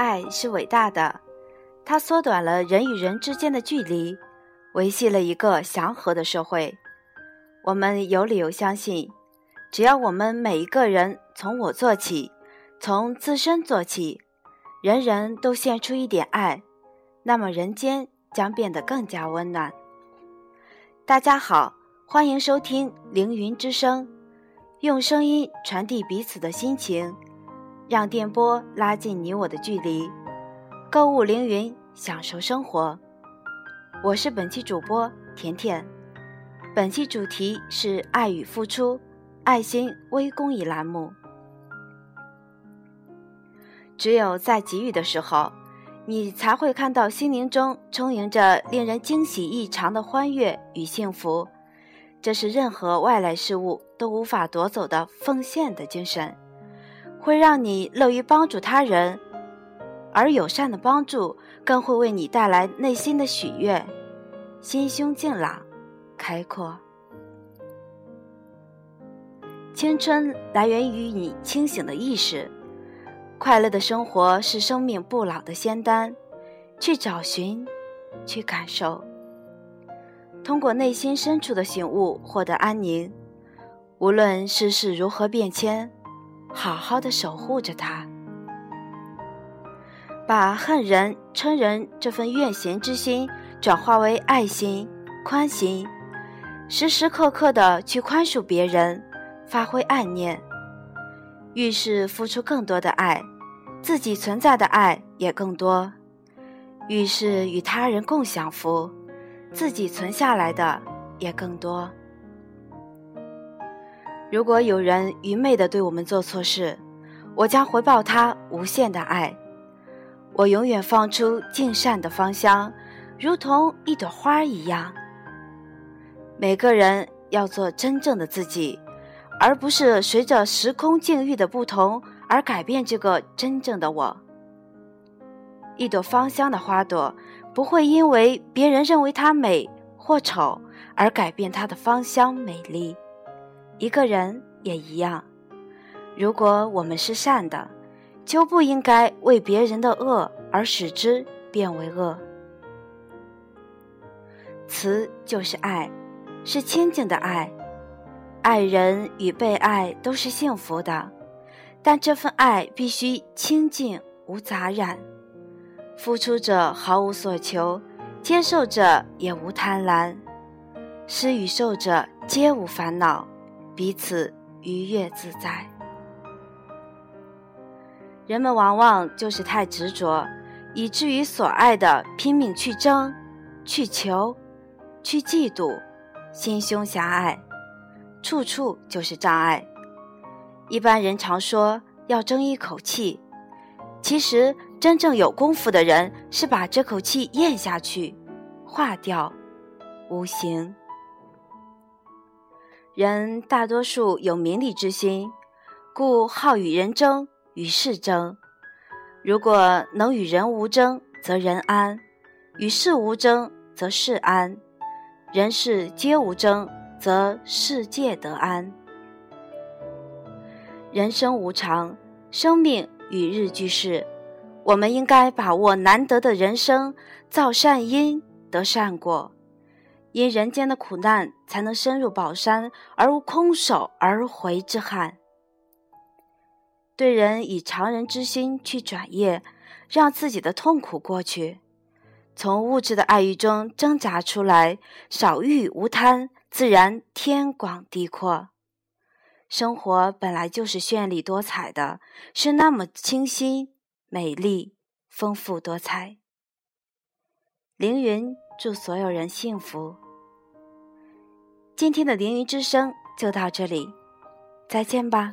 爱是伟大的，它缩短了人与人之间的距离，维系了一个祥和的社会。我们有理由相信，只要我们每一个人从我做起，从自身做起，人人都献出一点爱，那么人间将变得更加温暖。大家好，欢迎收听凌云之声，用声音传递彼此的心情。让电波拉近你我的距离，购物凌云，享受生活。我是本期主播甜甜，本期主题是爱与付出，爱心微公益栏目。只有在给予的时候，你才会看到心灵中充盈着令人惊喜异常的欢悦与幸福。这是任何外来事物都无法夺走的奉献的精神。会让你乐于帮助他人，而友善的帮助更会为你带来内心的喜悦，心胸静朗、开阔。青春来源于你清醒的意识，快乐的生活是生命不老的仙丹，去找寻，去感受，通过内心深处的醒悟获得安宁。无论世事如何变迁。好好的守护着他，把恨人、嗔人这份怨嫌之心转化为爱心、宽心，时时刻刻的去宽恕别人，发挥爱念。遇事付出更多的爱，自己存在的爱也更多；遇事与他人共享福，自己存下来的也更多。如果有人愚昧地对我们做错事，我将回报他无限的爱。我永远放出敬善的芳香，如同一朵花一样。每个人要做真正的自己，而不是随着时空境遇的不同而改变这个真正的我。一朵芳香的花朵不会因为别人认为它美或丑而改变它的芳香美丽。一个人也一样，如果我们是善的，就不应该为别人的恶而使之变为恶。慈就是爱，是清净的爱，爱人与被爱都是幸福的，但这份爱必须清净无杂染，付出者毫无所求，接受者也无贪婪，施与受者皆无烦恼。彼此愉悦自在。人们往往就是太执着，以至于所爱的拼命去争、去求、去嫉妒，心胸狭隘，处处就是障碍。一般人常说要争一口气，其实真正有功夫的人是把这口气咽下去，化掉，无形。人大多数有名利之心，故好与人争，与事争。如果能与人无争，则人安；与事无争，则事安；人事皆无争，则世界得安。人生无常，生命与日俱逝，我们应该把握难得的人生，造善因，得善果。因人间的苦难，才能深入宝山而无空手而回之憾。对人以常人之心去转业，让自己的痛苦过去，从物质的爱欲中挣扎出来，少欲无贪，自然天广地阔。生活本来就是绚丽多彩的，是那么清新、美丽、丰富多彩。凌云。祝所有人幸福。今天的凌云之声就到这里，再见吧。